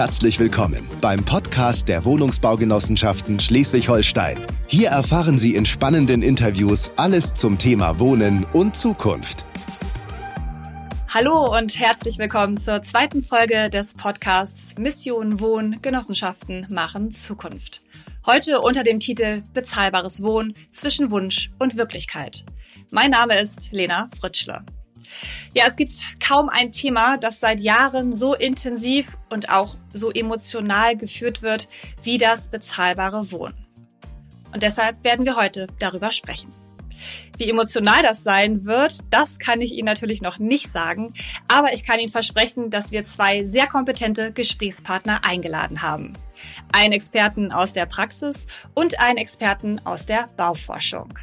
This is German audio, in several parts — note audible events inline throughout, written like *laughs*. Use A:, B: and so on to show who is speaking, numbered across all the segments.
A: Herzlich willkommen beim Podcast der Wohnungsbaugenossenschaften Schleswig-Holstein. Hier erfahren Sie in spannenden Interviews alles zum Thema Wohnen und Zukunft.
B: Hallo und herzlich willkommen zur zweiten Folge des Podcasts Mission Wohn Genossenschaften machen Zukunft. Heute unter dem Titel Bezahlbares Wohnen zwischen Wunsch und Wirklichkeit. Mein Name ist Lena Fritschle. Ja, es gibt kaum ein Thema, das seit Jahren so intensiv und auch so emotional geführt wird wie das bezahlbare Wohnen. Und deshalb werden wir heute darüber sprechen. Wie emotional das sein wird, das kann ich Ihnen natürlich noch nicht sagen, aber ich kann Ihnen versprechen, dass wir zwei sehr kompetente Gesprächspartner eingeladen haben. Einen Experten aus der Praxis und einen Experten aus der Bauforschung.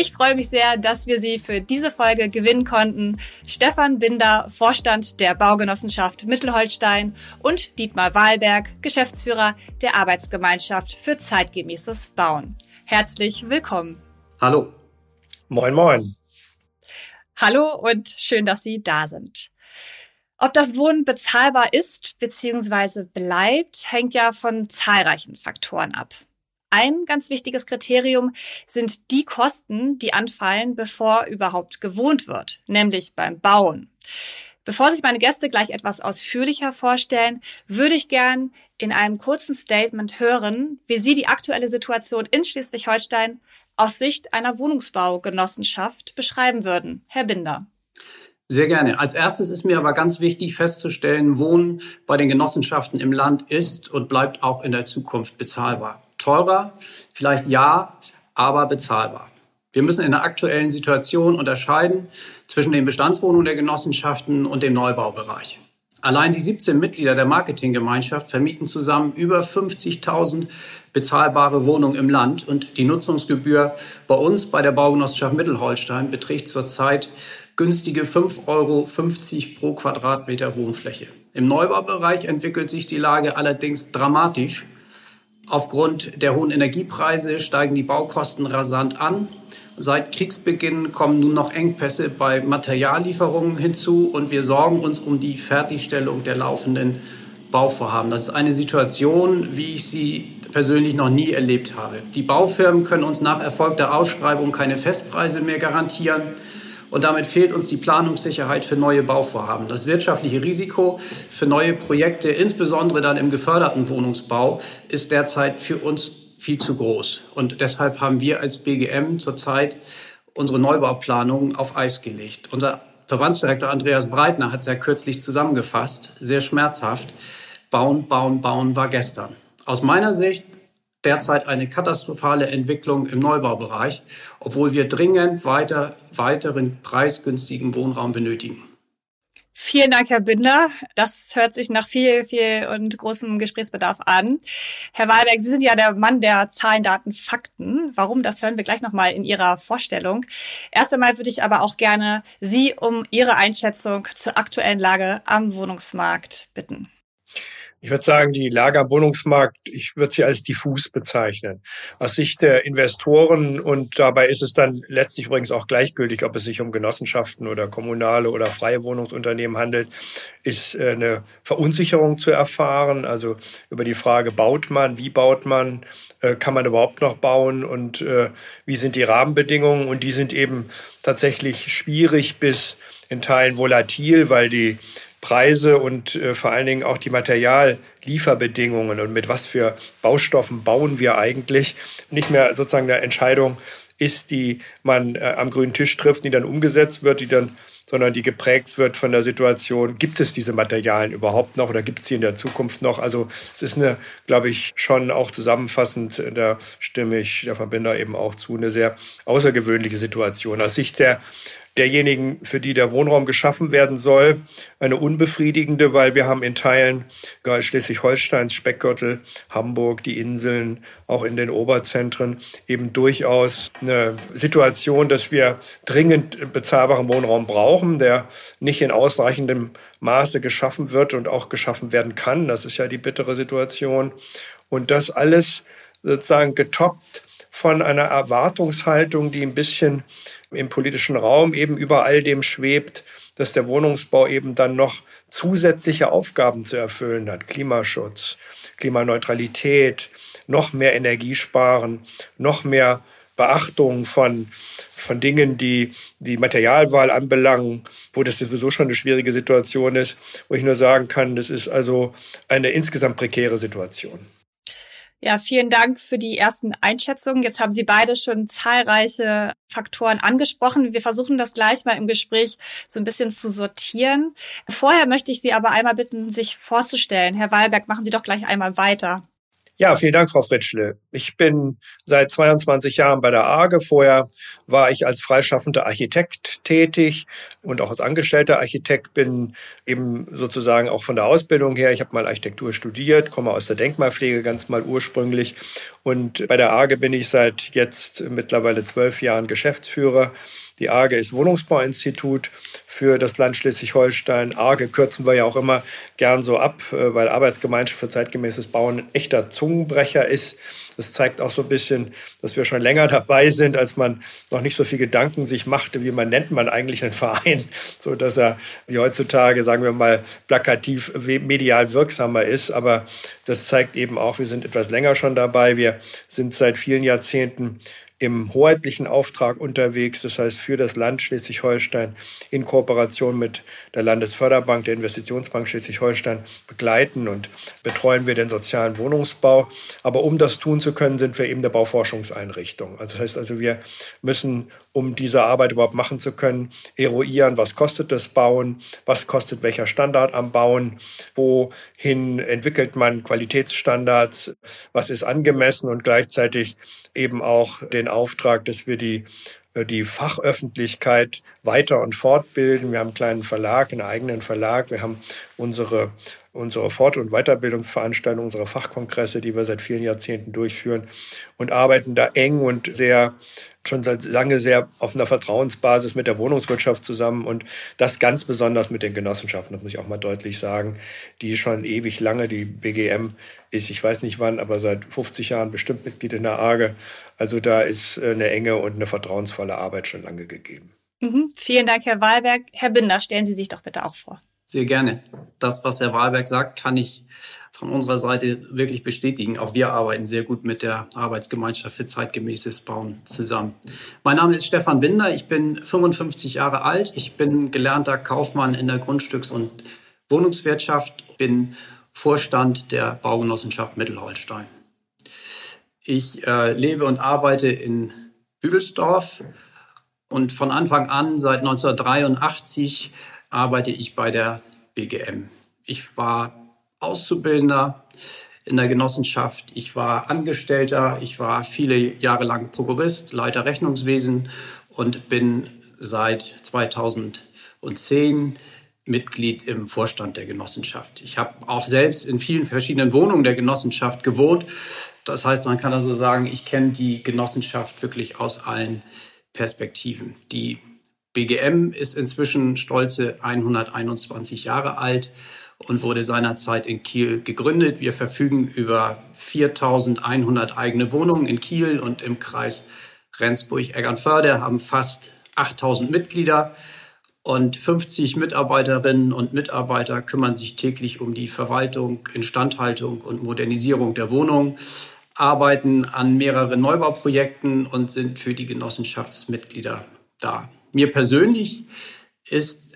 B: Ich freue mich sehr, dass wir Sie für diese Folge gewinnen konnten. Stefan Binder, Vorstand der Baugenossenschaft Mittelholstein und Dietmar Wahlberg, Geschäftsführer der Arbeitsgemeinschaft für zeitgemäßes Bauen. Herzlich willkommen.
C: Hallo.
D: Moin, moin.
B: Hallo und schön, dass Sie da sind. Ob das Wohnen bezahlbar ist bzw. bleibt, hängt ja von zahlreichen Faktoren ab. Ein ganz wichtiges Kriterium sind die Kosten, die anfallen, bevor überhaupt gewohnt wird, nämlich beim Bauen. Bevor sich meine Gäste gleich etwas ausführlicher vorstellen, würde ich gern in einem kurzen Statement hören, wie Sie die aktuelle Situation in Schleswig-Holstein aus Sicht einer Wohnungsbaugenossenschaft beschreiben würden. Herr Binder.
C: Sehr gerne. Als erstes ist mir aber ganz wichtig festzustellen, Wohnen bei den Genossenschaften im Land ist und bleibt auch in der Zukunft bezahlbar teurer, vielleicht ja, aber bezahlbar. Wir müssen in der aktuellen Situation unterscheiden zwischen den Bestandswohnungen der Genossenschaften und dem Neubaubereich. Allein die 17 Mitglieder der Marketinggemeinschaft vermieten zusammen über 50.000 bezahlbare Wohnungen im Land und die Nutzungsgebühr bei uns bei der Baugenossenschaft Mittelholstein beträgt zurzeit günstige 5,50 Euro pro Quadratmeter Wohnfläche. Im Neubaubereich entwickelt sich die Lage allerdings dramatisch. Aufgrund der hohen Energiepreise steigen die Baukosten rasant an. Seit Kriegsbeginn kommen nun noch Engpässe bei Materiallieferungen hinzu und wir sorgen uns um die Fertigstellung der laufenden Bauvorhaben. Das ist eine Situation, wie ich sie persönlich noch nie erlebt habe. Die Baufirmen können uns nach erfolgter Ausschreibung keine Festpreise mehr garantieren. Und damit fehlt uns die Planungssicherheit für neue Bauvorhaben. Das wirtschaftliche Risiko für neue Projekte, insbesondere dann im geförderten Wohnungsbau, ist derzeit für uns viel zu groß. Und deshalb haben wir als BGM zurzeit unsere Neubauplanungen auf Eis gelegt. Unser Verbandsdirektor Andreas Breitner hat es ja kürzlich zusammengefasst, sehr schmerzhaft. Bauen, bauen, bauen war gestern. Aus meiner Sicht derzeit eine katastrophale Entwicklung im Neubaubereich, obwohl wir dringend weiter, weiteren preisgünstigen Wohnraum benötigen.
B: Vielen Dank, Herr Binder. Das hört sich nach viel, viel und großem Gesprächsbedarf an. Herr Wahlberg, Sie sind ja der Mann der Zahlen, Daten, Fakten. Warum, das hören wir gleich nochmal in Ihrer Vorstellung. Erst einmal würde ich aber auch gerne Sie um Ihre Einschätzung zur aktuellen Lage am Wohnungsmarkt bitten.
D: Ich würde sagen, die Lage am Wohnungsmarkt, ich würde sie als diffus bezeichnen. Aus Sicht der Investoren und dabei ist es dann letztlich übrigens auch gleichgültig, ob es sich um Genossenschaften oder kommunale oder freie Wohnungsunternehmen handelt, ist äh, eine Verunsicherung zu erfahren. Also über die Frage, baut man, wie baut man, äh, kann man überhaupt noch bauen und äh, wie sind die Rahmenbedingungen? Und die sind eben tatsächlich schwierig bis in Teilen volatil, weil die Preise und äh, vor allen Dingen auch die Materiallieferbedingungen und mit was für Baustoffen bauen wir eigentlich nicht mehr sozusagen eine Entscheidung ist, die man äh, am grünen Tisch trifft, die dann umgesetzt wird, die dann sondern die geprägt wird von der Situation, gibt es diese Materialien überhaupt noch oder gibt es sie in der Zukunft noch? Also es ist eine, glaube ich, schon auch zusammenfassend, da stimme ich der Verbinder eben auch zu, eine sehr außergewöhnliche Situation. Aus Sicht der derjenigen, für die der Wohnraum geschaffen werden soll, eine unbefriedigende, weil wir haben in Teilen Schleswig-Holsteins, Speckgürtel, Hamburg, die Inseln, auch in den Oberzentren eben durchaus eine Situation, dass wir dringend bezahlbaren Wohnraum brauchen, der nicht in ausreichendem Maße geschaffen wird und auch geschaffen werden kann. Das ist ja die bittere Situation. Und das alles sozusagen getoppt von einer Erwartungshaltung, die ein bisschen im politischen Raum eben über all dem schwebt, dass der Wohnungsbau eben dann noch zusätzliche Aufgaben zu erfüllen hat. Klimaschutz, Klimaneutralität, noch mehr Energiesparen, noch mehr Beachtung von, von Dingen, die die Materialwahl anbelangen, wo das sowieso schon eine schwierige Situation ist, wo ich nur sagen kann, das ist also eine insgesamt prekäre Situation.
B: Ja, vielen Dank für die ersten Einschätzungen. Jetzt haben Sie beide schon zahlreiche Faktoren angesprochen. Wir versuchen das gleich mal im Gespräch so ein bisschen zu sortieren. Vorher möchte ich Sie aber einmal bitten, sich vorzustellen. Herr Wahlberg, machen Sie doch gleich einmal weiter.
D: Ja, vielen Dank, Frau Fritschle. Ich bin seit 22 Jahren bei der AGE. Vorher war ich als freischaffender Architekt tätig und auch als angestellter Architekt bin eben sozusagen auch von der Ausbildung her. Ich habe mal Architektur studiert, komme aus der Denkmalpflege ganz mal ursprünglich. Und bei der AGE bin ich seit jetzt mittlerweile zwölf Jahren Geschäftsführer die AGE ist Wohnungsbauinstitut für das Land Schleswig-Holstein. AGE kürzen wir ja auch immer gern so ab, äh, weil Arbeitsgemeinschaft für zeitgemäßes Bauen ein echter Zungenbrecher ist. Das zeigt auch so ein bisschen, dass wir schon länger dabei sind, als man noch nicht so viel Gedanken sich machte, wie man nennt man eigentlich einen Verein, *laughs* so dass er wie heutzutage, sagen wir mal, plakativ medial wirksamer ist. Aber das zeigt eben auch, wir sind etwas länger schon dabei. Wir sind seit vielen Jahrzehnten im hoheitlichen Auftrag unterwegs, das heißt für das Land Schleswig-Holstein in Kooperation mit der Landesförderbank, der Investitionsbank Schleswig-Holstein begleiten und betreuen wir den sozialen Wohnungsbau. Aber um das tun zu können, sind wir eben eine Bauforschungseinrichtung. Also das heißt also, wir müssen um diese Arbeit überhaupt machen zu können, eruieren, was kostet das Bauen, was kostet welcher Standard am Bauen, wohin entwickelt man Qualitätsstandards, was ist angemessen? Und gleichzeitig eben auch den Auftrag, dass wir die die Fachöffentlichkeit weiter und fortbilden. Wir haben einen kleinen Verlag, einen eigenen Verlag. Wir haben unsere, unsere Fort- und Weiterbildungsveranstaltungen, unsere Fachkongresse, die wir seit vielen Jahrzehnten durchführen und arbeiten da eng und sehr schon seit lange sehr auf einer Vertrauensbasis mit der Wohnungswirtschaft zusammen und das ganz besonders mit den Genossenschaften, das muss ich auch mal deutlich sagen, die schon ewig lange, die BGM ist, ich weiß nicht wann, aber seit 50 Jahren bestimmt Mitglied in der AGE. Also da ist äh, eine enge und eine vertrauensvolle Arbeit schon lange gegeben.
B: Mhm. Vielen Dank, Herr Wahlberg. Herr Binder, stellen Sie sich doch bitte auch vor.
C: Sehr gerne. Das, was Herr Wahlberg sagt, kann ich von unserer Seite wirklich bestätigen. Auch wir arbeiten sehr gut mit der Arbeitsgemeinschaft für zeitgemäßes Bauen zusammen. Mein Name ist Stefan Binder. Ich bin 55 Jahre alt. Ich bin gelernter Kaufmann in der Grundstücks- und Wohnungswirtschaft, bin Vorstand der Baugenossenschaft Mittelholstein. Ich äh, lebe und arbeite in Büdelsdorf und von Anfang an, seit 1983, arbeite ich bei der BGM. Ich war Auszubildender in der Genossenschaft, ich war Angestellter, ich war viele Jahre lang Prokurist, Leiter Rechnungswesen und bin seit 2010 Mitglied im Vorstand der Genossenschaft. Ich habe auch selbst in vielen verschiedenen Wohnungen der Genossenschaft gewohnt. Das heißt, man kann also sagen, ich kenne die Genossenschaft wirklich aus allen Perspektiven. Die BGM ist inzwischen stolze 121 Jahre alt und wurde seinerzeit in Kiel gegründet. Wir verfügen über 4100 eigene Wohnungen in Kiel und im Kreis Rendsburg-Eggernförde, haben fast 8000 Mitglieder und 50 Mitarbeiterinnen und Mitarbeiter kümmern sich täglich um die Verwaltung, Instandhaltung und Modernisierung der Wohnungen, arbeiten an mehreren Neubauprojekten und sind für die Genossenschaftsmitglieder da. Mir persönlich ist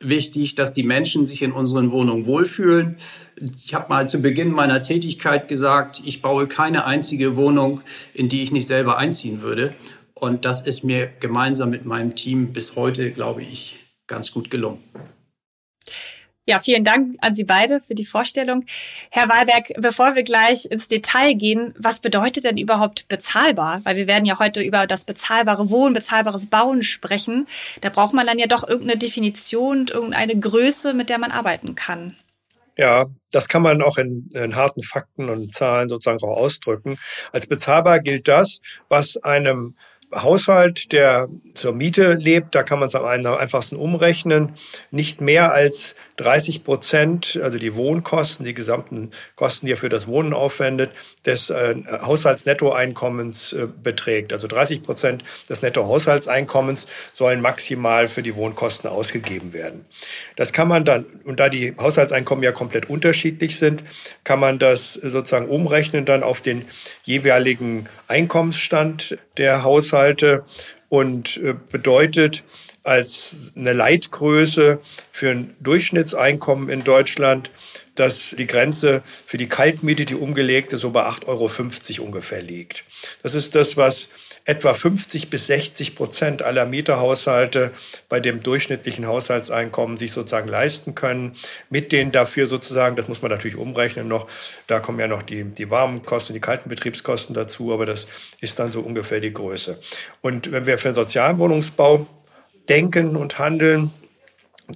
C: wichtig, dass die Menschen sich in unseren Wohnungen wohlfühlen. Ich habe mal zu Beginn meiner Tätigkeit gesagt, ich baue keine einzige Wohnung, in die ich nicht selber einziehen würde. Und das ist mir gemeinsam mit meinem Team bis heute, glaube ich, ganz gut gelungen.
B: Ja, vielen Dank an Sie beide für die Vorstellung. Herr Wahlberg, bevor wir gleich ins Detail gehen, was bedeutet denn überhaupt bezahlbar? Weil wir werden ja heute über das bezahlbare Wohnen, bezahlbares Bauen sprechen. Da braucht man dann ja doch irgendeine Definition und irgendeine Größe, mit der man arbeiten kann.
D: Ja, das kann man auch in, in, harten Fakten und Zahlen sozusagen auch ausdrücken. Als bezahlbar gilt das, was einem Haushalt, der zur Miete lebt, da kann man es am einfachsten umrechnen, nicht mehr als 30 Prozent, also die Wohnkosten, die gesamten Kosten, die er für das Wohnen aufwendet, des äh, Haushaltsnettoeinkommens äh, beträgt. Also 30 Prozent des Nettohaushaltseinkommens sollen maximal für die Wohnkosten ausgegeben werden. Das kann man dann, und da die Haushaltseinkommen ja komplett unterschiedlich sind, kann man das sozusagen umrechnen dann auf den jeweiligen Einkommensstand der Haushalte und äh, bedeutet, als eine Leitgröße für ein Durchschnittseinkommen in Deutschland, dass die Grenze für die Kaltmiete, die umgelegte, so bei 8,50 Euro ungefähr liegt. Das ist das, was etwa 50 bis 60 Prozent aller Mieterhaushalte bei dem durchschnittlichen Haushaltseinkommen sich sozusagen leisten können. Mit den dafür sozusagen, das muss man natürlich umrechnen noch, da kommen ja noch die, die warmen Kosten, die kalten Betriebskosten dazu, aber das ist dann so ungefähr die Größe. Und wenn wir für den Sozialwohnungsbau denken und handeln,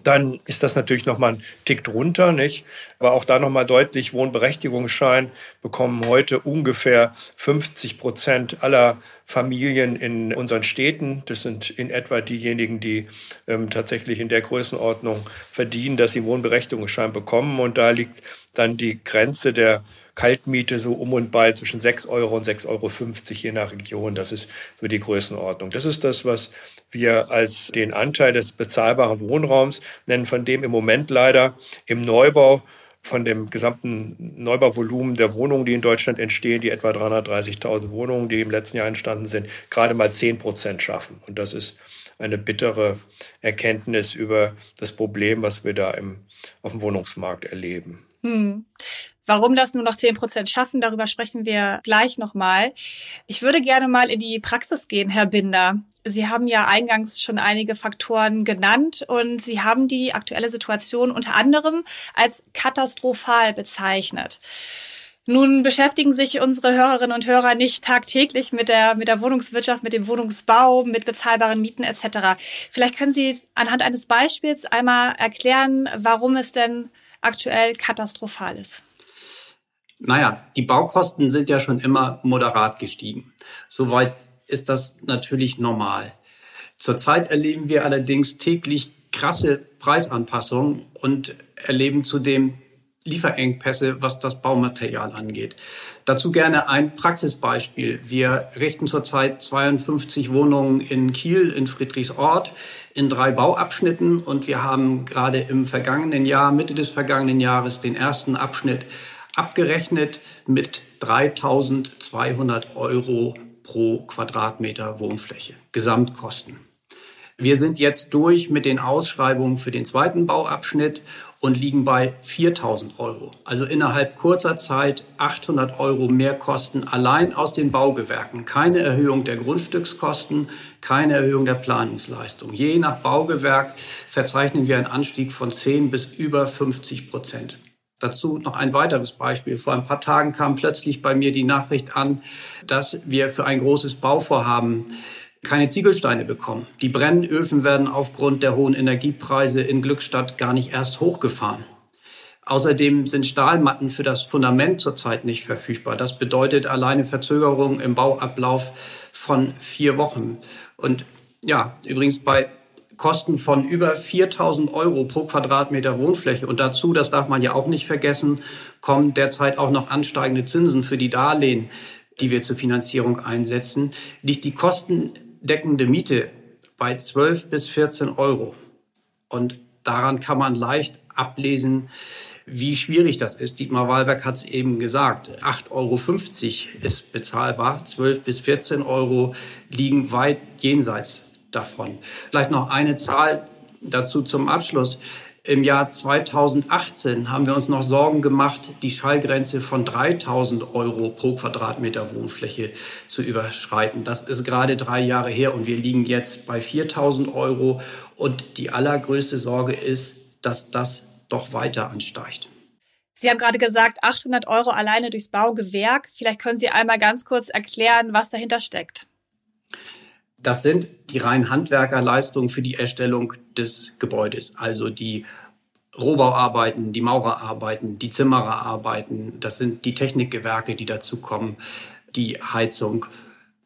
D: dann ist das natürlich nochmal ein Tick drunter, nicht? Aber auch da nochmal deutlich, Wohnberechtigungsschein bekommen heute ungefähr 50 Prozent aller Familien in unseren Städten. Das sind in etwa diejenigen, die ähm, tatsächlich in der Größenordnung verdienen, dass sie Wohnberechtigungsschein bekommen. Und da liegt dann die Grenze der Kaltmiete so um und bei zwischen 6 Euro und 6,50 Euro je nach Region. Das ist so die Größenordnung. Das ist das, was wir als den Anteil des bezahlbaren Wohnraums nennen, von dem im Moment leider im Neubau von dem gesamten Neubauvolumen der Wohnungen, die in Deutschland entstehen, die etwa 330.000 Wohnungen, die im letzten Jahr entstanden sind, gerade mal 10 Prozent schaffen. Und das ist eine bittere Erkenntnis über das Problem, was wir da im, auf dem Wohnungsmarkt erleben. Hm.
B: Warum das nur noch 10 Prozent schaffen, darüber sprechen wir gleich nochmal. Ich würde gerne mal in die Praxis gehen, Herr Binder. Sie haben ja eingangs schon einige Faktoren genannt und Sie haben die aktuelle Situation unter anderem als katastrophal bezeichnet. Nun beschäftigen sich unsere Hörerinnen und Hörer nicht tagtäglich mit der, mit der Wohnungswirtschaft, mit dem Wohnungsbau, mit bezahlbaren Mieten etc. Vielleicht können Sie anhand eines Beispiels einmal erklären, warum es denn aktuell katastrophal ist.
C: Naja, die Baukosten sind ja schon immer moderat gestiegen. Soweit ist das natürlich normal. Zurzeit erleben wir allerdings täglich krasse Preisanpassungen und erleben zudem Lieferengpässe, was das Baumaterial angeht. Dazu gerne ein Praxisbeispiel. Wir richten zurzeit 52 Wohnungen in Kiel, in Friedrichsort, in drei Bauabschnitten und wir haben gerade im vergangenen Jahr, Mitte des vergangenen Jahres, den ersten Abschnitt abgerechnet mit 3200 Euro pro Quadratmeter Wohnfläche, Gesamtkosten. Wir sind jetzt durch mit den Ausschreibungen für den zweiten Bauabschnitt und liegen bei 4000 Euro. Also innerhalb kurzer Zeit 800 Euro mehr Kosten allein aus den Baugewerken. Keine Erhöhung der Grundstückskosten, keine Erhöhung der Planungsleistung. Je nach Baugewerk verzeichnen wir einen Anstieg von 10 bis über 50 Prozent. Dazu noch ein weiteres Beispiel. Vor ein paar Tagen kam plötzlich bei mir die Nachricht an, dass wir für ein großes Bauvorhaben keine Ziegelsteine bekommen. Die Brennöfen werden aufgrund der hohen Energiepreise in Glückstadt gar nicht erst hochgefahren. Außerdem sind Stahlmatten für das Fundament zurzeit nicht verfügbar. Das bedeutet alleine Verzögerung im Bauablauf von vier Wochen. Und ja, übrigens bei Kosten von über 4000 Euro pro Quadratmeter Wohnfläche. Und dazu, das darf man ja auch nicht vergessen, kommen derzeit auch noch ansteigende Zinsen für die Darlehen, die wir zur Finanzierung einsetzen, liegt die kostendeckende Miete bei 12 bis 14 Euro. Und daran kann man leicht ablesen, wie schwierig das ist. Dietmar Wahlberg hat es eben gesagt. 8,50 Euro ist bezahlbar. 12 bis 14 Euro liegen weit jenseits davon. Vielleicht noch eine Zahl dazu zum Abschluss. Im Jahr 2018 haben wir uns noch Sorgen gemacht, die Schallgrenze von 3000 Euro pro Quadratmeter Wohnfläche zu überschreiten. Das ist gerade drei Jahre her und wir liegen jetzt bei 4000 Euro. Und die allergrößte Sorge ist, dass das doch weiter ansteigt.
B: Sie haben gerade gesagt, 800 Euro alleine durchs Baugewerk. Vielleicht können Sie einmal ganz kurz erklären, was dahinter steckt.
C: Das sind die reinen Handwerkerleistungen für die Erstellung des Gebäudes, also die Rohbauarbeiten, die Maurerarbeiten, die Zimmererarbeiten, das sind die Technikgewerke, die dazu kommen, die Heizung,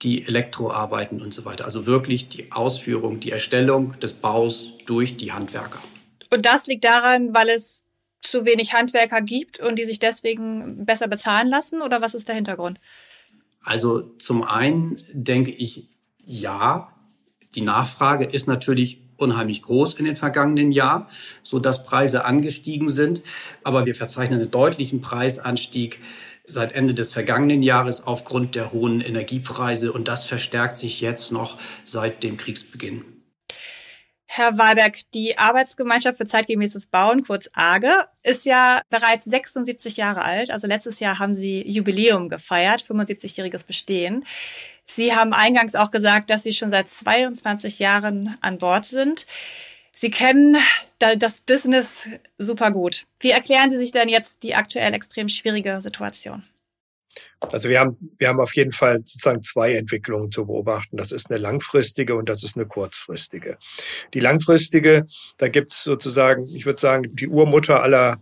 C: die Elektroarbeiten und so weiter. Also wirklich die Ausführung, die Erstellung des Baus durch die Handwerker.
B: Und das liegt daran, weil es zu wenig Handwerker gibt und die sich deswegen besser bezahlen lassen? Oder was ist der Hintergrund?
C: Also zum einen denke ich, ja, die Nachfrage ist natürlich unheimlich groß in den vergangenen Jahren, so dass Preise angestiegen sind. Aber wir verzeichnen einen deutlichen Preisanstieg seit Ende des vergangenen Jahres aufgrund der hohen Energiepreise. Und das verstärkt sich jetzt noch seit dem Kriegsbeginn.
B: Herr Wahlberg, die Arbeitsgemeinschaft für zeitgemäßes Bauen, kurz AGE, ist ja bereits 76 Jahre alt. Also letztes Jahr haben Sie Jubiläum gefeiert, 75-jähriges Bestehen. Sie haben eingangs auch gesagt, dass Sie schon seit 22 Jahren an Bord sind. Sie kennen das Business super gut. Wie erklären Sie sich denn jetzt die aktuell extrem schwierige Situation?
D: Also wir haben, wir haben auf jeden Fall sozusagen zwei Entwicklungen zu beobachten. Das ist eine langfristige und das ist eine kurzfristige. Die langfristige, da gibt es sozusagen, ich würde sagen, die Urmutter aller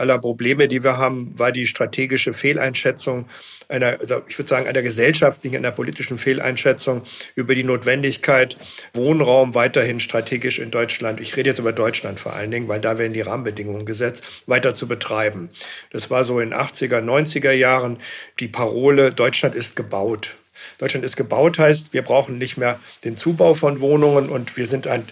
D: aller Probleme, die wir haben, war die strategische Fehleinschätzung einer, also ich würde sagen, einer gesellschaftlichen, einer politischen Fehleinschätzung über die Notwendigkeit, Wohnraum weiterhin strategisch in Deutschland, ich rede jetzt über Deutschland vor allen Dingen, weil da werden die Rahmenbedingungen gesetzt, weiter zu betreiben. Das war so in 80er, 90er Jahren die Parole, Deutschland ist gebaut. Deutschland ist gebaut heißt, wir brauchen nicht mehr den Zubau von Wohnungen und wir sind ein,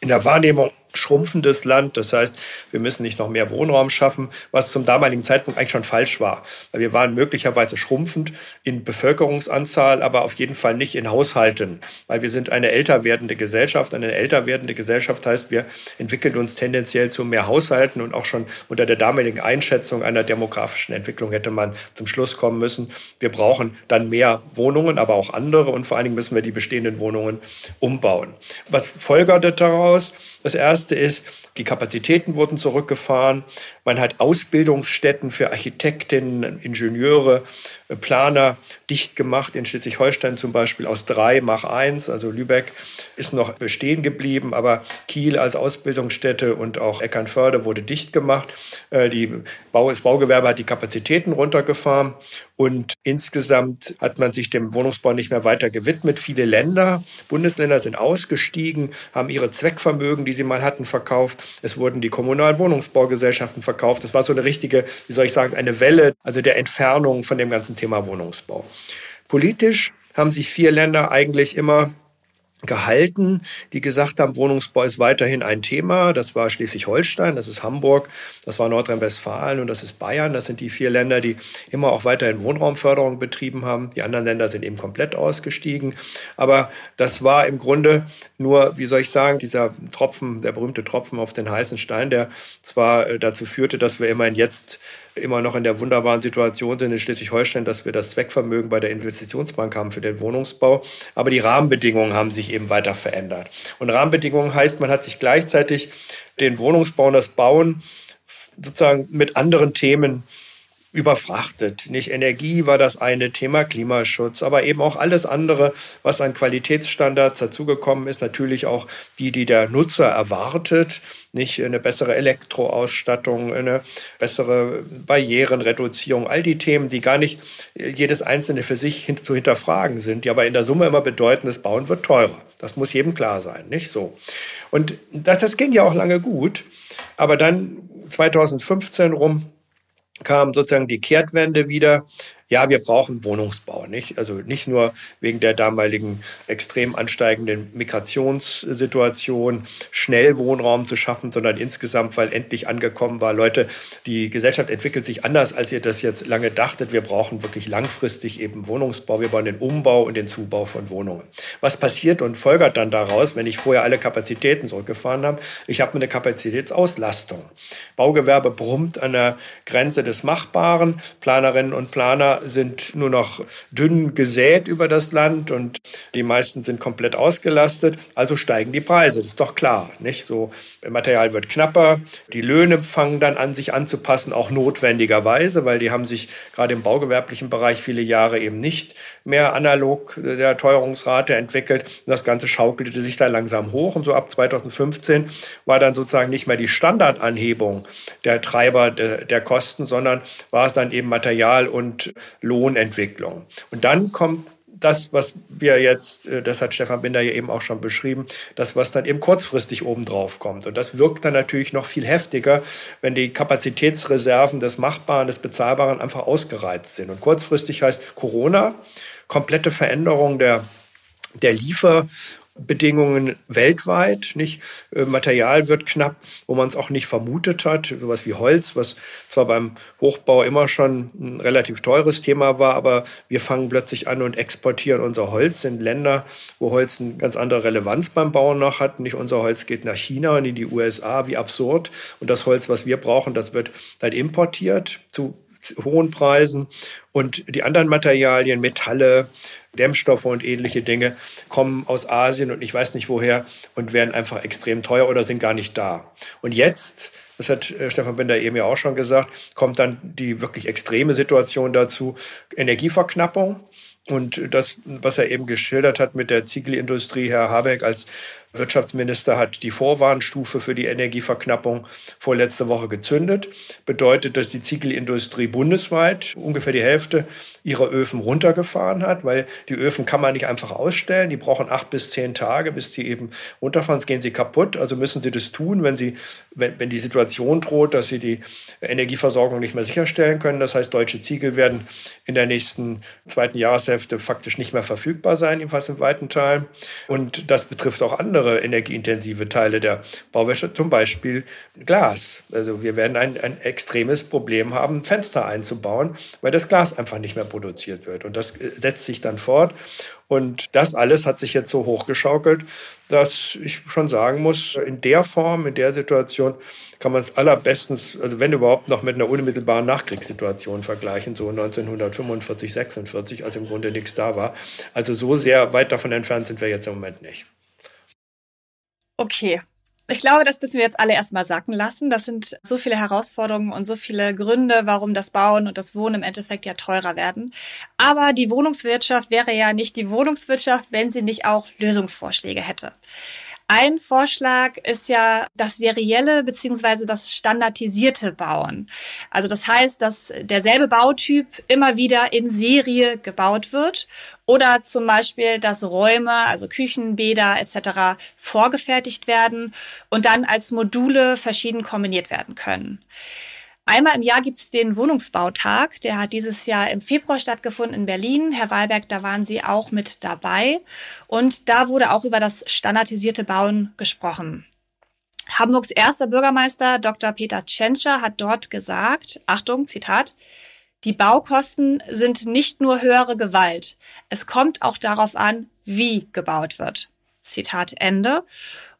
D: in der Wahrnehmung schrumpfendes Land. Das heißt, wir müssen nicht noch mehr Wohnraum schaffen, was zum damaligen Zeitpunkt eigentlich schon falsch war. Wir waren möglicherweise schrumpfend in Bevölkerungsanzahl, aber auf jeden Fall nicht in Haushalten. Weil wir sind eine älter werdende Gesellschaft. Eine älter werdende Gesellschaft heißt, wir entwickeln uns tendenziell zu mehr Haushalten und auch schon unter der damaligen Einschätzung einer demografischen Entwicklung hätte man zum Schluss kommen müssen, wir brauchen dann mehr Wohnungen, aber auch andere und vor allen Dingen müssen wir die bestehenden Wohnungen umbauen. Was folgerte daraus? Das erste ist, die Kapazitäten wurden zurückgefahren. Man hat Ausbildungsstätten für Architektinnen, Ingenieure, äh, Planer dicht gemacht. In Schleswig-Holstein zum Beispiel aus drei mach eins. Also Lübeck ist noch bestehen geblieben, aber Kiel als Ausbildungsstätte und auch Eckernförde wurde dicht gemacht. Äh, die Bau, das Baugewerbe hat die Kapazitäten runtergefahren und insgesamt hat man sich dem Wohnungsbau nicht mehr weiter gewidmet. Viele Länder, Bundesländer sind ausgestiegen, haben ihre Zweckvermögen, die sie mal hatten, verkauft. Es wurden die kommunalen Wohnungsbaugesellschaften verkauft. Das war so eine richtige, wie soll ich sagen, eine Welle, also der Entfernung von dem ganzen Thema Wohnungsbau. Politisch haben sich vier Länder eigentlich immer gehalten, die gesagt haben, Wohnungsbau ist weiterhin ein Thema. Das war Schleswig-Holstein, das ist Hamburg, das war Nordrhein-Westfalen und das ist Bayern. Das sind die vier Länder, die immer auch weiterhin Wohnraumförderung betrieben haben. Die anderen Länder sind eben komplett ausgestiegen. Aber das war im Grunde nur, wie soll ich sagen, dieser Tropfen, der berühmte Tropfen auf den heißen Stein, der zwar äh, dazu führte, dass wir immerhin jetzt immer noch in der wunderbaren Situation sind in Schleswig-Holstein, dass wir das Zweckvermögen bei der Investitionsbank haben für den Wohnungsbau. Aber die Rahmenbedingungen haben sich eben weiter verändert. Und Rahmenbedingungen heißt, man hat sich gleichzeitig den Wohnungsbau und das Bauen sozusagen mit anderen Themen überfrachtet. Nicht Energie war das eine Thema, Klimaschutz, aber eben auch alles andere, was an Qualitätsstandards dazugekommen ist. Natürlich auch die, die der Nutzer erwartet. Nicht eine bessere Elektroausstattung, eine bessere Barrierenreduzierung, all die Themen, die gar nicht jedes einzelne für sich zu hinterfragen sind, die aber in der Summe immer bedeuten, das Bauen wird teurer. Das muss jedem klar sein, nicht so. Und das, das ging ja auch lange gut, aber dann 2015 rum kam sozusagen die Kehrtwende wieder ja, wir brauchen Wohnungsbau, nicht? Also nicht nur wegen der damaligen extrem ansteigenden Migrationssituation schnell Wohnraum zu schaffen, sondern insgesamt, weil endlich angekommen war, Leute, die Gesellschaft entwickelt sich anders, als ihr das jetzt lange dachtet. Wir brauchen wirklich langfristig eben Wohnungsbau. Wir brauchen den Umbau und den Zubau von Wohnungen. Was passiert und folgert dann daraus, wenn ich vorher alle Kapazitäten zurückgefahren habe? Ich habe eine Kapazitätsauslastung. Baugewerbe brummt an der Grenze des Machbaren. Planerinnen und Planer sind nur noch dünn gesät über das Land und die meisten sind komplett ausgelastet. Also steigen die Preise. Das ist doch klar, nicht? So, Material wird knapper. Die Löhne fangen dann an, sich anzupassen, auch notwendigerweise, weil die haben sich gerade im baugewerblichen Bereich viele Jahre eben nicht mehr analog der Teuerungsrate entwickelt. Und das Ganze schaukelte sich da langsam hoch. Und so ab 2015 war dann sozusagen nicht mehr die Standardanhebung der Treiber der, der Kosten, sondern war es dann eben Material und Lohnentwicklung. Und dann kommt das, was wir jetzt, äh, das hat Stefan Binder ja eben auch schon beschrieben, das, was dann eben kurzfristig obendrauf kommt. Und das wirkt dann natürlich noch viel heftiger, wenn die Kapazitätsreserven des Machbaren, des Bezahlbaren einfach ausgereizt sind. Und kurzfristig heißt Corona, komplette Veränderung der der Liefer- Bedingungen weltweit, nicht? Äh, Material wird knapp, wo man es auch nicht vermutet hat. Sowas wie Holz, was zwar beim Hochbau immer schon ein relativ teures Thema war, aber wir fangen plötzlich an und exportieren unser Holz in Länder, wo Holz eine ganz andere Relevanz beim Bauen noch hat. Nicht unser Holz geht nach China und in die USA, wie absurd. Und das Holz, was wir brauchen, das wird dann importiert zu hohen Preisen und die anderen Materialien, Metalle, Dämmstoffe und ähnliche Dinge kommen aus Asien und ich weiß nicht woher und werden einfach extrem teuer oder sind gar nicht da. Und jetzt, das hat äh, Stefan Bender eben ja auch schon gesagt, kommt dann die wirklich extreme Situation dazu, Energieverknappung. Und das, was er eben geschildert hat mit der Ziegelindustrie, Herr Habeck als Wirtschaftsminister hat die Vorwarnstufe für die Energieverknappung vorletzte Woche gezündet. Bedeutet, dass die Ziegelindustrie bundesweit ungefähr die Hälfte ihrer Öfen runtergefahren hat, weil die Öfen kann man nicht einfach ausstellen. Die brauchen acht bis zehn Tage, bis sie eben runterfahren. Sonst gehen sie kaputt. Also müssen sie das tun, wenn sie, wenn, wenn die Situation droht, dass sie die Energieversorgung nicht mehr sicherstellen können. Das heißt, deutsche Ziegel werden in der nächsten zweiten Jahreshälfte faktisch nicht mehr verfügbar sein, jedenfalls in weiten Teilen. Und das betrifft auch andere andere energieintensive Teile der Bauwäsche, zum Beispiel Glas. Also wir werden ein, ein extremes Problem haben, Fenster einzubauen, weil das Glas einfach nicht mehr produziert wird. Und das äh, setzt sich dann fort. Und das alles hat sich jetzt so hochgeschaukelt, dass ich schon sagen muss, in der Form, in der Situation kann man es allerbestens, also wenn überhaupt noch mit einer unmittelbaren Nachkriegssituation vergleichen, so 1945, 46, als im Grunde nichts da war. Also so sehr weit davon entfernt sind wir jetzt im Moment nicht.
B: Okay. Ich glaube, das müssen wir jetzt alle erstmal sacken lassen. Das sind so viele Herausforderungen und so viele Gründe, warum das Bauen und das Wohnen im Endeffekt ja teurer werden. Aber die Wohnungswirtschaft wäre ja nicht die Wohnungswirtschaft, wenn sie nicht auch Lösungsvorschläge hätte. Ein Vorschlag ist ja das serielle beziehungsweise das standardisierte Bauen. Also das heißt, dass derselbe Bautyp immer wieder in Serie gebaut wird oder zum Beispiel, dass Räume, also Küchen, Bäder etc. vorgefertigt werden und dann als Module verschieden kombiniert werden können. Einmal im Jahr gibt es den Wohnungsbautag. Der hat dieses Jahr im Februar stattgefunden in Berlin. Herr Wahlberg, da waren Sie auch mit dabei. Und da wurde auch über das standardisierte Bauen gesprochen. Hamburgs erster Bürgermeister Dr. Peter Tschentscher hat dort gesagt, Achtung, Zitat, die Baukosten sind nicht nur höhere Gewalt. Es kommt auch darauf an, wie gebaut wird. Zitat Ende.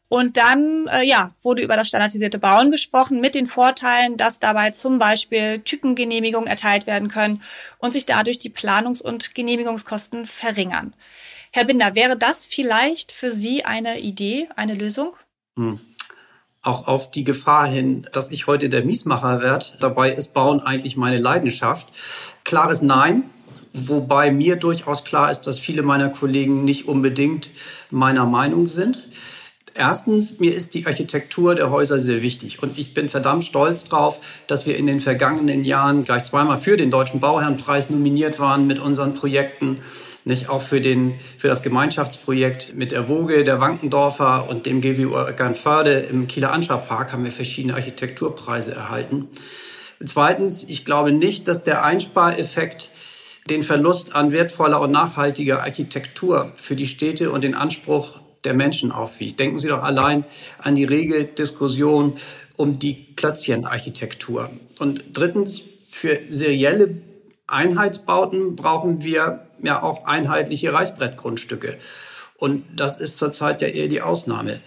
B: Und dann äh, ja, wurde über das standardisierte Bauen gesprochen mit den Vorteilen, dass dabei zum Beispiel Typengenehmigungen erteilt werden können und sich dadurch die Planungs- und Genehmigungskosten verringern. Herr Binder, wäre das vielleicht für Sie eine Idee, eine Lösung? Hm.
C: Auch auf die Gefahr hin, dass ich heute der Miesmacher werde. Dabei ist Bauen eigentlich meine Leidenschaft. Klares Nein. Wobei mir durchaus klar ist, dass viele meiner Kollegen nicht unbedingt meiner Meinung sind. Erstens, mir ist die Architektur der Häuser sehr wichtig und ich bin verdammt stolz drauf, dass wir in den vergangenen Jahren gleich zweimal für den Deutschen Bauherrenpreis nominiert waren mit unseren Projekten. Nicht auch für, den, für das Gemeinschaftsprojekt mit der Woge, der Wankendorfer und dem GWU Eckernförde im Kieler Anscha-Park haben wir verschiedene Architekturpreise erhalten. Zweitens, ich glaube nicht, dass der Einspareffekt den Verlust an wertvoller und nachhaltiger Architektur für die Städte und den Anspruch der Menschen aufwiegt. Denken Sie doch allein an die rege Diskussion um die Klötzchenarchitektur. Und drittens, für serielle Einheitsbauten brauchen wir ja auch einheitliche Reißbrettgrundstücke. Und das ist zurzeit ja eher die Ausnahme.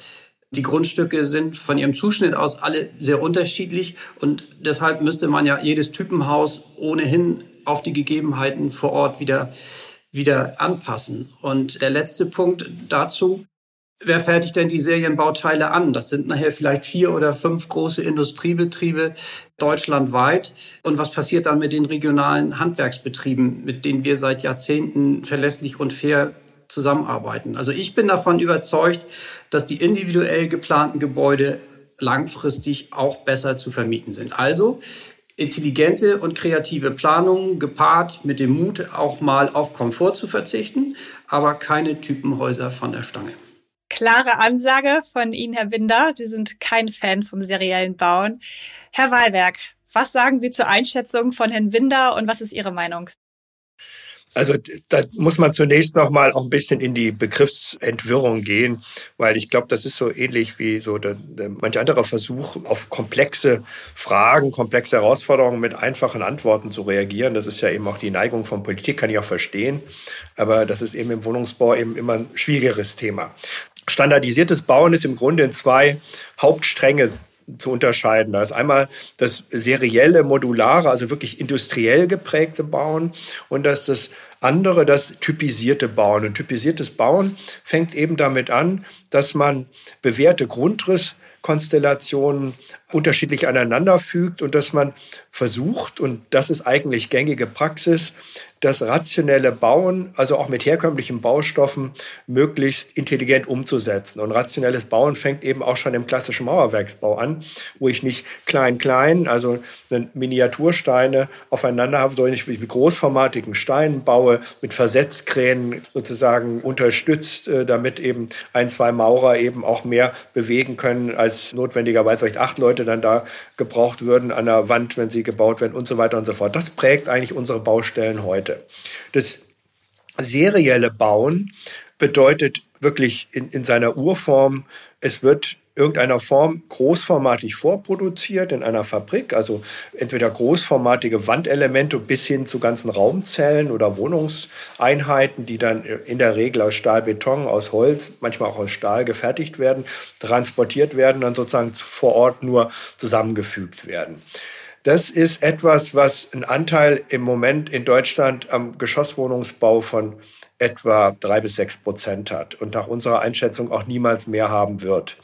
C: Die Grundstücke sind von ihrem Zuschnitt aus alle sehr unterschiedlich und deshalb müsste man ja jedes Typenhaus ohnehin auf die Gegebenheiten vor Ort wieder, wieder anpassen. Und der letzte Punkt dazu, Wer fertigt denn die Serienbauteile an? Das sind nachher vielleicht vier oder fünf große Industriebetriebe deutschlandweit. Und was passiert dann mit den regionalen Handwerksbetrieben, mit denen wir seit Jahrzehnten verlässlich und fair zusammenarbeiten? Also ich bin davon überzeugt, dass die individuell geplanten Gebäude langfristig auch besser zu vermieten sind. Also intelligente und kreative Planung gepaart mit dem Mut, auch mal auf Komfort zu verzichten, aber keine Typenhäuser von der Stange.
B: Klare Ansage von Ihnen, Herr Binder. Sie sind kein Fan vom seriellen Bauen. Herr Wahlberg, was sagen Sie zur Einschätzung von Herrn Winder und was ist Ihre Meinung?
D: Also da muss man zunächst noch mal auch ein bisschen in die Begriffsentwirrung gehen, weil ich glaube, das ist so ähnlich wie so der, der, manch anderer Versuch, auf komplexe Fragen, komplexe Herausforderungen mit einfachen Antworten zu reagieren. Das ist ja eben auch die Neigung von Politik, kann ich auch verstehen. Aber das ist eben im Wohnungsbau eben immer ein schwierigeres Thema. Standardisiertes Bauen ist im Grunde in zwei Hauptstränge zu unterscheiden. Da ist einmal das serielle, modulare, also wirklich industriell geprägte Bauen und das ist das andere das typisierte Bauen. Und typisiertes Bauen fängt eben damit an, dass man bewährte Grundrisskonstellationen unterschiedlich aneinander fügt und dass man versucht, und das ist eigentlich gängige Praxis, das rationelle Bauen, also auch mit herkömmlichen Baustoffen, möglichst intelligent umzusetzen. Und rationelles Bauen fängt eben auch schon im klassischen Mauerwerksbau an, wo ich nicht klein-klein, also Miniatursteine aufeinander habe, sondern ich mit großformatigen Steinen baue, mit Versetzkränen sozusagen unterstützt, äh, damit eben ein, zwei Maurer eben auch mehr bewegen können, als notwendigerweise vielleicht acht Leute dann da gebraucht würden an der Wand, wenn sie gebaut werden und so weiter und so fort. Das prägt eigentlich unsere Baustellen heute heute. Das serielle Bauen bedeutet wirklich in, in seiner Urform, es wird irgendeiner Form großformatig vorproduziert in einer Fabrik, also entweder großformatige Wandelemente bis hin zu ganzen Raumzellen oder Wohnungseinheiten, die dann in der Regel aus Stahl, Beton, aus Holz, manchmal auch aus Stahl gefertigt werden, transportiert werden, dann sozusagen vor Ort nur zusammengefügt werden. Das ist etwas, was einen Anteil im Moment in Deutschland am Geschosswohnungsbau von etwa drei bis sechs Prozent hat und nach unserer Einschätzung auch niemals mehr haben wird.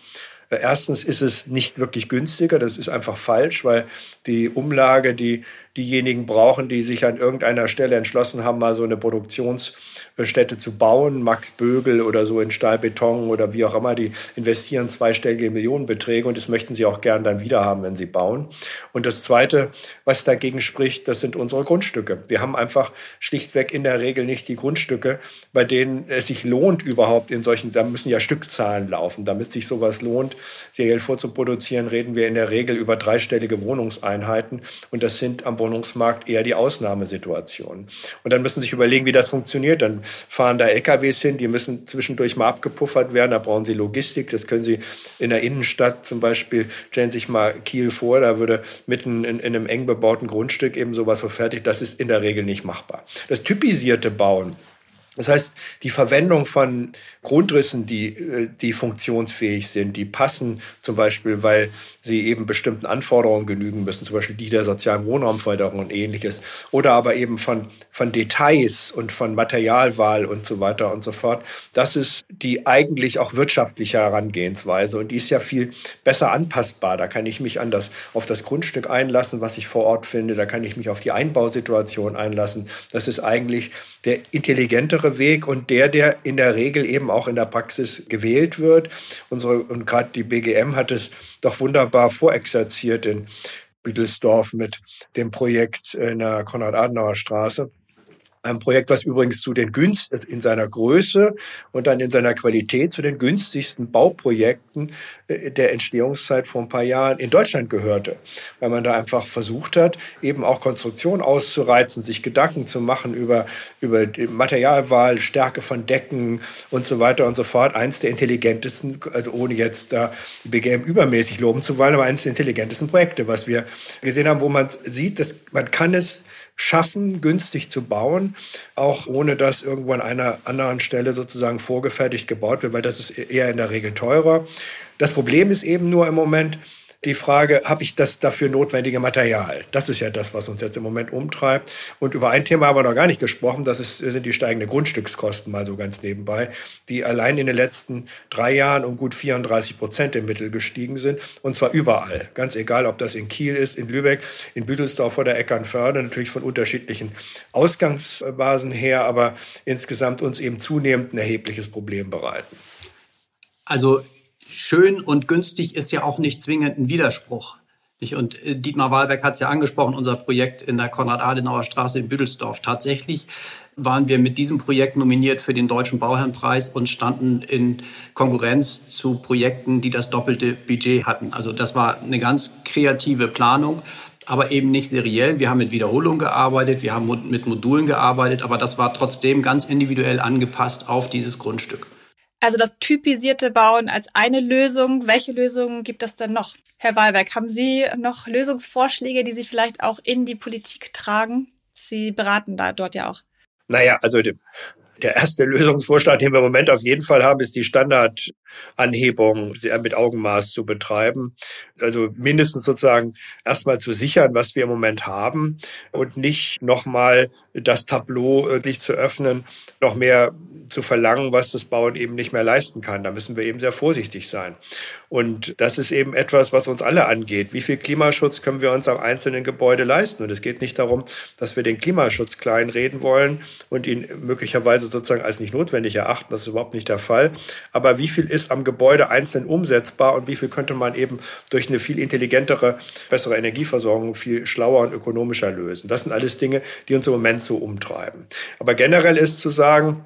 D: Äh, erstens ist es nicht wirklich günstiger, das ist einfach falsch, weil die Umlage, die diejenigen brauchen, die sich an irgendeiner Stelle entschlossen haben, mal so eine Produktionsstätte zu bauen. Max Bögel oder so in Stahlbeton oder wie auch immer, die investieren zweistellige Millionenbeträge und das möchten sie auch gern dann wieder haben, wenn sie bauen. Und das Zweite, was dagegen spricht, das sind unsere Grundstücke. Wir haben einfach schlichtweg in der Regel nicht die Grundstücke, bei denen es sich lohnt überhaupt in solchen, da müssen ja Stückzahlen laufen. Damit sich sowas lohnt, seriell vorzuproduzieren, reden wir in der Regel über dreistellige Wohnungseinheiten und das sind am Wohnungsmarkt eher die Ausnahmesituation. Und dann müssen Sie sich überlegen, wie das funktioniert. Dann fahren da LKWs hin, die müssen zwischendurch mal abgepuffert werden. Da brauchen Sie Logistik. Das können Sie in der Innenstadt zum Beispiel, stellen Sie sich mal Kiel vor, da würde mitten in, in einem eng bebauten Grundstück eben sowas verfertigt. Das ist in der Regel nicht machbar. Das typisierte Bauen, das heißt, die Verwendung von Grundrissen, die, äh, die funktionsfähig sind, die passen zum Beispiel, weil sie eben bestimmten Anforderungen genügen müssen, zum Beispiel die der sozialen Wohnraumförderung und ähnliches, oder aber eben von, von Details und von Materialwahl und so weiter und so fort. Das ist die eigentlich auch wirtschaftliche Herangehensweise und die ist ja viel besser anpassbar. Da kann ich mich an das, auf das Grundstück einlassen, was ich vor Ort finde. Da kann ich mich auf die Einbausituation einlassen. Das ist eigentlich der intelligentere Weg und der, der in der Regel eben auch in der Praxis gewählt wird. Unsere, und gerade die BGM hat es doch wunderbar vorexerziert in Biedelsdorf mit dem Projekt in der Konrad-Adenauer-Straße. Ein Projekt, was übrigens zu den günst also in seiner Größe und dann in seiner Qualität zu den günstigsten Bauprojekten äh, der Entstehungszeit vor ein paar Jahren in Deutschland gehörte, weil man da einfach versucht hat, eben auch Konstruktion auszureizen, sich Gedanken zu machen über über Materialwahl, Stärke von Decken und so weiter und so fort. Eins der intelligentesten, also ohne jetzt da die BGM übermäßig loben zu wollen, aber eines der intelligentesten Projekte, was wir gesehen haben, wo man sieht, dass man kann es schaffen, günstig zu bauen, auch ohne dass irgendwo an einer anderen Stelle sozusagen vorgefertigt gebaut wird, weil das ist eher in der Regel teurer. Das Problem ist eben nur im Moment, die Frage, habe ich das dafür notwendige Material? Das ist ja das, was uns jetzt im Moment umtreibt. Und über ein Thema haben wir noch gar nicht gesprochen, das ist, sind die steigenden Grundstückskosten mal so ganz nebenbei, die allein in den letzten drei Jahren um gut 34 Prozent im Mittel gestiegen sind. Und zwar überall. Ganz egal, ob das in Kiel ist, in Lübeck, in Büdelsdorf oder Eckernförde, natürlich von unterschiedlichen Ausgangsbasen her, aber insgesamt uns eben zunehmend ein erhebliches Problem bereiten.
C: Also schön und günstig ist ja auch nicht zwingend ein Widerspruch. Und äh, Dietmar Wahlberg hat es ja angesprochen, unser Projekt in der Konrad-Adenauer-Straße in Büdelsdorf. Tatsächlich waren wir mit diesem Projekt nominiert für den Deutschen Bauherrenpreis und standen in Konkurrenz zu Projekten, die das doppelte Budget hatten. Also das war eine ganz kreative Planung, aber eben nicht seriell. Wir haben mit Wiederholung gearbeitet, wir haben mit Modulen gearbeitet, aber das war trotzdem ganz individuell angepasst auf dieses Grundstück.
B: Also das typisierte Bauen als eine Lösung. Welche Lösungen gibt es denn noch? Herr Wahlberg, haben Sie noch Lösungsvorschläge, die Sie vielleicht auch in die Politik tragen? Sie beraten da dort ja auch.
D: Naja, also der erste Lösungsvorschlag, den wir im Moment auf jeden Fall haben, ist die Standardanhebung sehr mit Augenmaß zu betreiben. Also mindestens sozusagen erstmal zu sichern, was wir im Moment haben und nicht nochmal das Tableau wirklich zu öffnen, noch mehr zu verlangen, was das Bauen eben nicht mehr leisten kann. Da müssen wir eben sehr vorsichtig sein. Und das ist eben etwas, was uns alle angeht. Wie viel Klimaschutz können wir uns am einzelnen Gebäude leisten? Und es geht nicht darum, dass wir den Klimaschutz kleinreden wollen und ihn möglicherweise sozusagen als nicht notwendig erachten. Das ist überhaupt nicht der Fall. Aber wie viel ist am Gebäude einzeln umsetzbar und wie viel könnte man eben durch eine viel intelligentere, bessere Energieversorgung viel schlauer und ökonomischer lösen? Das sind alles Dinge, die uns im Moment so umtreiben. Aber generell ist zu sagen,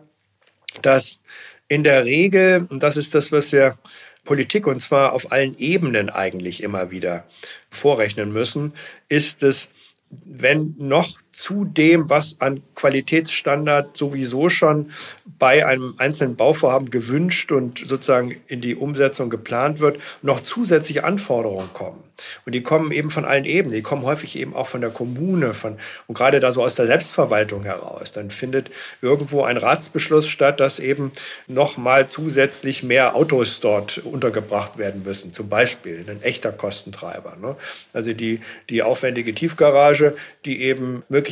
D: dass in der Regel, und das ist das, was wir Politik, und zwar auf allen Ebenen eigentlich immer wieder vorrechnen müssen, ist es, wenn noch zu dem, was an Qualitätsstandard sowieso schon bei einem einzelnen Bauvorhaben gewünscht und sozusagen in die Umsetzung geplant wird, noch zusätzliche Anforderungen kommen. Und die kommen eben von allen Ebenen. Die kommen häufig eben auch von der Kommune, von, und gerade da so aus der Selbstverwaltung heraus. Dann findet irgendwo ein Ratsbeschluss statt, dass eben nochmal zusätzlich mehr Autos dort untergebracht werden müssen. Zum Beispiel ein echter Kostentreiber. Ne? Also die, die aufwendige Tiefgarage, die eben möglicherweise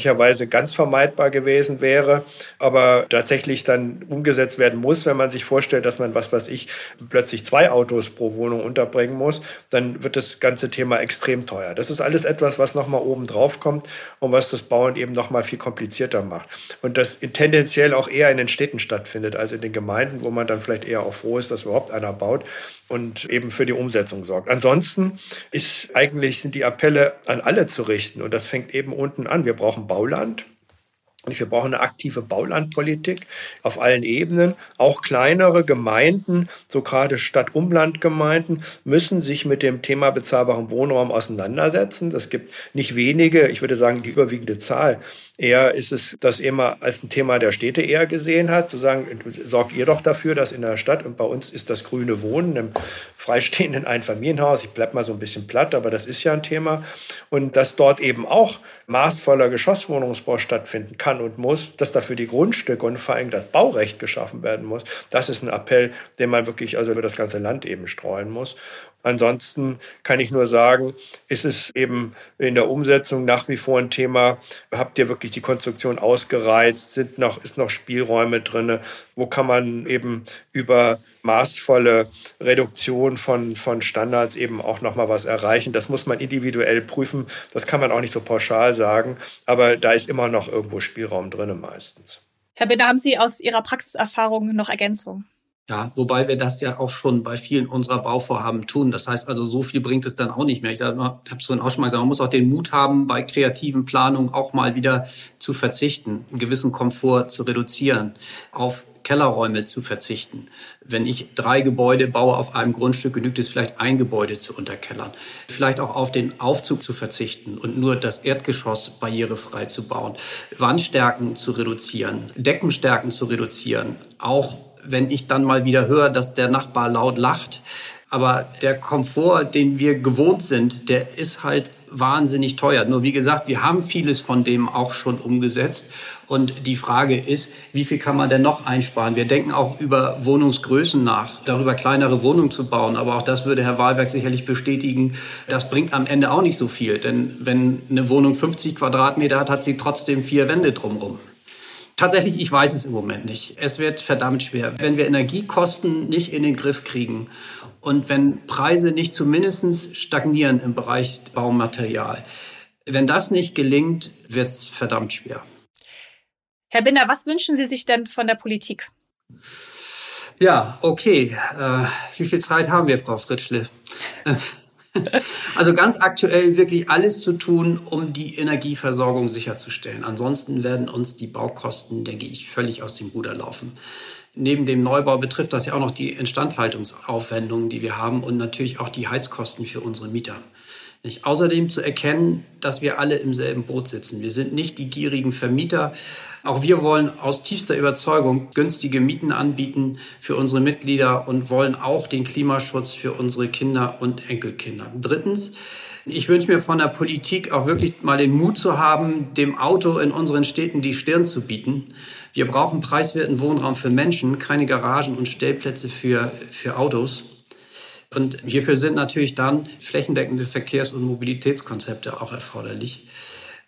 D: ganz vermeidbar gewesen wäre, aber tatsächlich dann umgesetzt werden muss, wenn man sich vorstellt, dass man, was weiß ich, plötzlich zwei Autos pro Wohnung unterbringen muss, dann wird das ganze Thema extrem teuer. Das ist alles etwas, was nochmal oben drauf kommt und was das Bauen eben nochmal viel komplizierter macht. Und das tendenziell auch eher in den Städten stattfindet als in den Gemeinden, wo man dann vielleicht eher auch froh ist, dass überhaupt einer baut und eben für die Umsetzung sorgt. Ansonsten ist eigentlich sind die Appelle an alle zu richten und das fängt eben unten an. Wir brauchen Bauland. Wir brauchen eine aktive Baulandpolitik auf allen Ebenen. Auch kleinere Gemeinden, so gerade Stadt-Umland-Gemeinden, müssen sich mit dem Thema bezahlbaren Wohnraum auseinandersetzen. Es gibt nicht wenige, ich würde sagen die überwiegende Zahl. Eher ist es das immer als ein Thema der Städte eher gesehen hat, zu sagen, sorgt ihr doch dafür, dass in der Stadt, und bei uns ist das grüne Wohnen im freistehenden Einfamilienhaus, ich bleib mal so ein bisschen platt, aber das ist ja ein Thema, und dass dort eben auch maßvoller Geschosswohnungsbau stattfinden kann und muss, dass dafür die Grundstücke und vor allem das Baurecht geschaffen werden muss. Das ist ein Appell, den man wirklich also über das ganze Land eben streuen muss. Ansonsten kann ich nur sagen, ist es eben in der Umsetzung nach wie vor ein Thema. Habt ihr wirklich die Konstruktion ausgereizt? Sind noch, ist noch Spielräume drinne? Wo kann man eben über maßvolle Reduktion von, von Standards eben auch nochmal was erreichen? Das muss man individuell prüfen. Das kann man auch nicht so pauschal sagen. Aber da ist immer noch irgendwo Spielraum drinne meistens.
B: Herr Binder, haben Sie aus Ihrer Praxiserfahrung noch Ergänzungen?
C: Ja, wobei wir das ja auch schon bei vielen unserer Bauvorhaben tun. Das heißt also, so viel bringt es dann auch nicht mehr. Ich habe es vorhin auch schon mal gesagt, man muss auch den Mut haben, bei kreativen Planungen auch mal wieder zu verzichten, einen gewissen Komfort zu reduzieren, auf Kellerräume zu verzichten. Wenn ich drei Gebäude baue auf einem Grundstück, genügt es vielleicht ein Gebäude zu unterkellern. Vielleicht auch auf den Aufzug zu verzichten und nur das Erdgeschoss barrierefrei zu bauen. Wandstärken zu reduzieren, Deckenstärken zu reduzieren, auch wenn ich dann mal wieder höre, dass der Nachbar laut lacht. Aber der Komfort, den wir gewohnt sind, der ist halt wahnsinnig teuer. Nur wie gesagt, wir haben vieles von dem auch schon umgesetzt. Und die Frage ist, wie viel kann man denn noch einsparen? Wir denken auch über Wohnungsgrößen nach, darüber kleinere Wohnungen zu bauen. Aber auch das würde Herr Wahlberg sicherlich bestätigen. Das bringt am Ende auch nicht so viel. Denn wenn eine Wohnung 50 Quadratmeter hat, hat sie trotzdem vier Wände drumherum. Tatsächlich, ich weiß es im Moment nicht. Es wird verdammt schwer. Wenn wir Energiekosten nicht in den Griff kriegen und wenn Preise nicht zumindest stagnieren im Bereich Baumaterial, wenn das nicht gelingt, wird es verdammt schwer.
B: Herr Binder, was wünschen Sie sich denn von der Politik?
C: Ja, okay. Äh, wie viel Zeit haben wir, Frau Fritschle? *laughs* *laughs* Also ganz aktuell wirklich alles zu tun, um die Energieversorgung sicherzustellen. Ansonsten werden uns die Baukosten, denke ich, völlig aus dem Ruder laufen. Neben dem Neubau betrifft das ja auch noch die Instandhaltungsaufwendungen, die wir haben und natürlich auch die Heizkosten für unsere Mieter. Nicht? Außerdem zu erkennen, dass wir alle im selben Boot sitzen. Wir sind nicht die gierigen Vermieter. Auch wir wollen aus tiefster Überzeugung günstige Mieten anbieten für unsere Mitglieder und wollen auch den Klimaschutz für unsere Kinder und Enkelkinder. Drittens, ich wünsche mir von der Politik auch wirklich mal den Mut zu haben, dem Auto in unseren Städten die Stirn zu bieten. Wir brauchen preiswerten Wohnraum für Menschen, keine Garagen und Stellplätze für, für Autos. Und hierfür sind natürlich dann flächendeckende Verkehrs- und Mobilitätskonzepte auch erforderlich.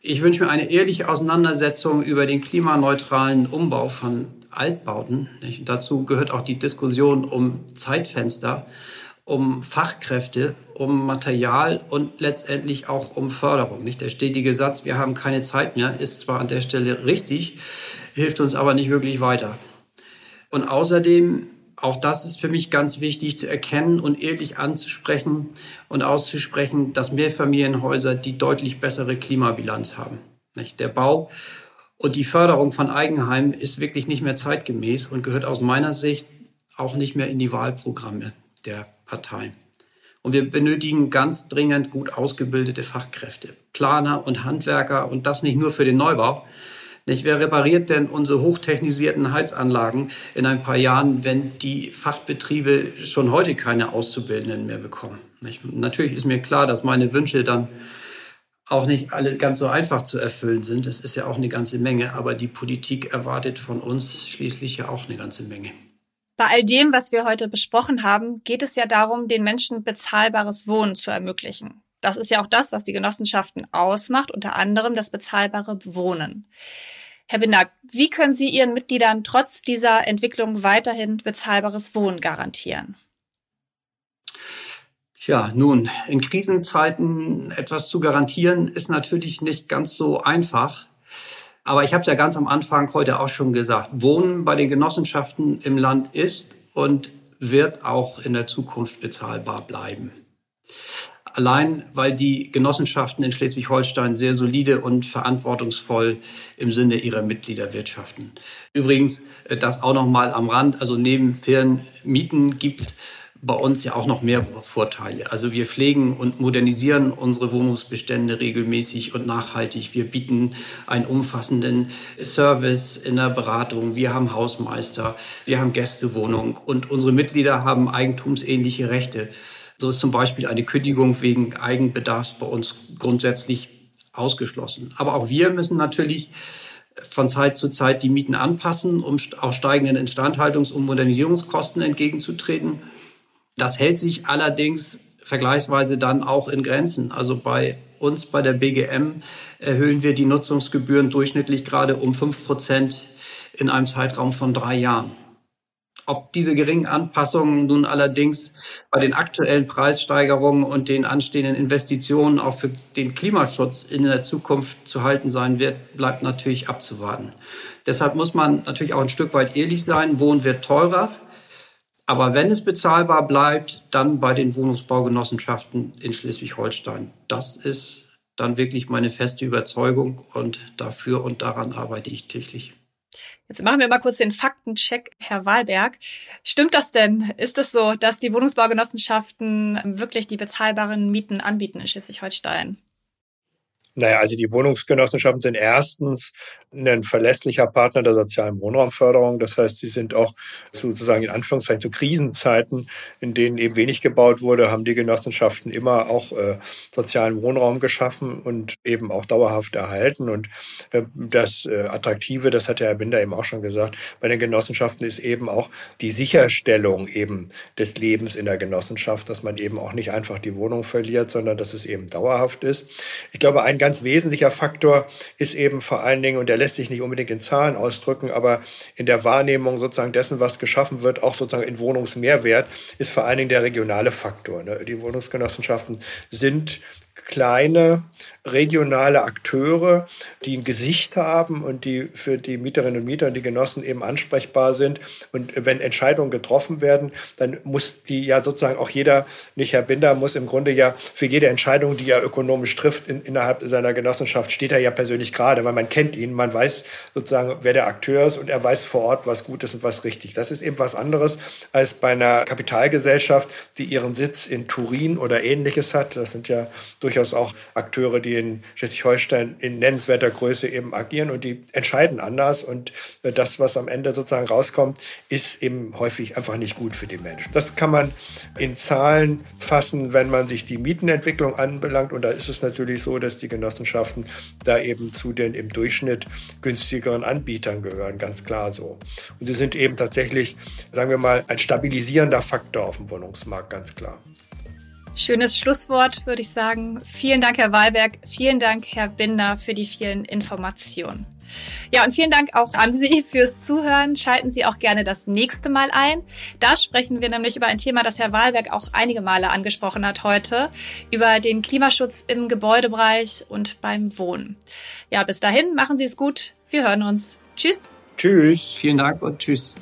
C: Ich wünsche mir eine ehrliche Auseinandersetzung über den klimaneutralen Umbau von Altbauten. Dazu gehört auch die Diskussion um Zeitfenster, um Fachkräfte, um Material und letztendlich auch um Förderung. Nicht der stetige Satz, wir haben keine Zeit mehr, ist zwar an der Stelle richtig, hilft uns aber nicht wirklich weiter. Und außerdem auch das ist für mich ganz wichtig zu erkennen und ehrlich anzusprechen und auszusprechen, dass Mehrfamilienhäuser die deutlich bessere Klimabilanz haben. Der Bau und die Förderung von Eigenheimen ist wirklich nicht mehr zeitgemäß und gehört aus meiner Sicht auch nicht mehr in die Wahlprogramme der Parteien. Und wir benötigen ganz dringend gut ausgebildete Fachkräfte, Planer und Handwerker und das nicht nur für den Neubau, nicht? Wer repariert denn unsere hochtechnisierten Heizanlagen in ein paar Jahren, wenn die Fachbetriebe schon heute keine Auszubildenden mehr bekommen? Nicht? Natürlich ist mir klar, dass meine Wünsche dann auch nicht alle ganz so einfach zu erfüllen sind. Das ist ja auch eine ganze Menge, aber die Politik erwartet von uns schließlich ja auch eine ganze Menge.
B: Bei all dem, was wir heute besprochen haben, geht es ja darum, den Menschen bezahlbares Wohnen zu ermöglichen. Das ist ja auch das, was die Genossenschaften ausmacht, unter anderem das bezahlbare Wohnen. Herr Binder, wie können Sie Ihren Mitgliedern trotz dieser Entwicklung weiterhin bezahlbares Wohnen garantieren?
C: Tja, nun, in Krisenzeiten etwas zu garantieren, ist natürlich nicht ganz so einfach. Aber ich habe es ja ganz am Anfang heute auch schon gesagt. Wohnen bei den Genossenschaften im Land ist und wird auch in der Zukunft bezahlbar bleiben. Allein, weil die Genossenschaften in Schleswig-Holstein sehr solide und verantwortungsvoll im Sinne ihrer Mitglieder wirtschaften. Übrigens, äh, das auch noch mal am Rand. Also neben fairen Mieten gibt's bei uns ja auch noch mehr Vorteile. Also wir pflegen und modernisieren unsere Wohnungsbestände regelmäßig und nachhaltig. Wir bieten einen umfassenden Service in der Beratung. Wir haben Hausmeister, wir haben Gästewohnung und unsere Mitglieder haben eigentumsähnliche Rechte. So ist zum Beispiel eine Kündigung wegen Eigenbedarfs bei uns grundsätzlich ausgeschlossen. Aber auch wir müssen natürlich von Zeit zu Zeit die Mieten anpassen, um auch steigenden Instandhaltungs- und Modernisierungskosten entgegenzutreten. Das hält sich allerdings vergleichsweise dann auch in Grenzen. Also bei uns bei der BGM erhöhen wir die Nutzungsgebühren durchschnittlich gerade um fünf Prozent in einem Zeitraum von drei Jahren. Ob diese geringen Anpassungen nun allerdings bei den aktuellen Preissteigerungen und den anstehenden Investitionen auch für den Klimaschutz in der Zukunft zu halten sein wird, bleibt natürlich abzuwarten. Deshalb muss man natürlich auch ein Stück weit ehrlich sein. Wohnen wird teurer. Aber wenn es bezahlbar bleibt, dann bei den Wohnungsbaugenossenschaften in Schleswig-Holstein. Das ist dann wirklich meine feste Überzeugung und dafür und daran arbeite ich täglich.
B: Jetzt machen wir mal kurz den Faktencheck, Herr Wahlberg. Stimmt das denn? Ist es so, dass die Wohnungsbaugenossenschaften wirklich die bezahlbaren Mieten anbieten in Schleswig-Holstein?
D: Naja, also die Wohnungsgenossenschaften sind erstens ein verlässlicher Partner der sozialen Wohnraumförderung. Das heißt, sie sind auch sozusagen in Anführungszeichen zu Krisenzeiten, in denen eben wenig gebaut wurde, haben die Genossenschaften immer auch äh, sozialen Wohnraum geschaffen und eben auch dauerhaft erhalten. Und äh, das äh, Attraktive, das hat der Herr Binder eben auch schon gesagt, bei den Genossenschaften ist eben auch die Sicherstellung eben des Lebens in der Genossenschaft, dass man eben auch nicht einfach die Wohnung verliert, sondern dass es eben dauerhaft ist. Ich glaube, ein ganz wesentlicher Faktor ist eben vor allen Dingen, und der lässt sich nicht unbedingt in Zahlen ausdrücken, aber in der Wahrnehmung sozusagen dessen, was geschaffen wird, auch sozusagen in Wohnungsmehrwert, ist vor allen Dingen der regionale Faktor. Ne? Die Wohnungsgenossenschaften sind kleine regionale Akteure, die ein Gesicht haben und die für die Mieterinnen und Mieter und die Genossen eben ansprechbar sind. Und wenn Entscheidungen getroffen werden, dann muss die ja sozusagen auch jeder, nicht Herr Binder, muss im Grunde ja für jede Entscheidung, die er ökonomisch trifft in, innerhalb seiner Genossenschaft, steht er ja persönlich gerade, weil man kennt ihn, man weiß sozusagen, wer der Akteur ist und er weiß vor Ort, was gut ist und was richtig. Das ist eben was anderes als bei einer Kapitalgesellschaft, die ihren Sitz in Turin oder ähnliches hat. Das sind ja durchaus auch Akteure, die in Schleswig-Holstein in nennenswerter Größe eben agieren und die entscheiden anders. Und äh, das, was am Ende sozusagen rauskommt, ist eben häufig einfach nicht gut für die Menschen. Das kann man in Zahlen fassen, wenn man sich die Mietenentwicklung anbelangt. Und da ist es natürlich so, dass die Genossenschaften da eben zu den im Durchschnitt günstigeren Anbietern gehören, ganz klar so. Und sie sind eben tatsächlich, sagen wir mal, ein stabilisierender Faktor auf dem Wohnungsmarkt, ganz klar.
B: Schönes Schlusswort, würde ich sagen. Vielen Dank, Herr Wahlberg. Vielen Dank, Herr Binder, für die vielen Informationen. Ja, und vielen Dank auch an Sie fürs Zuhören. Schalten Sie auch gerne das nächste Mal ein. Da sprechen wir nämlich über ein Thema, das Herr Wahlberg auch einige Male angesprochen hat heute, über den Klimaschutz im Gebäudebereich und beim Wohnen. Ja, bis dahin, machen Sie es gut. Wir hören uns. Tschüss.
C: Tschüss. Vielen Dank und tschüss.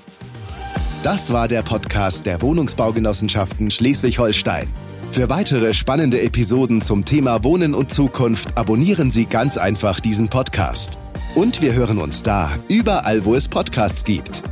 A: Das war der Podcast der Wohnungsbaugenossenschaften Schleswig-Holstein. Für weitere spannende Episoden zum Thema Wohnen und Zukunft abonnieren Sie ganz einfach diesen Podcast. Und wir hören uns da, überall, wo es Podcasts gibt.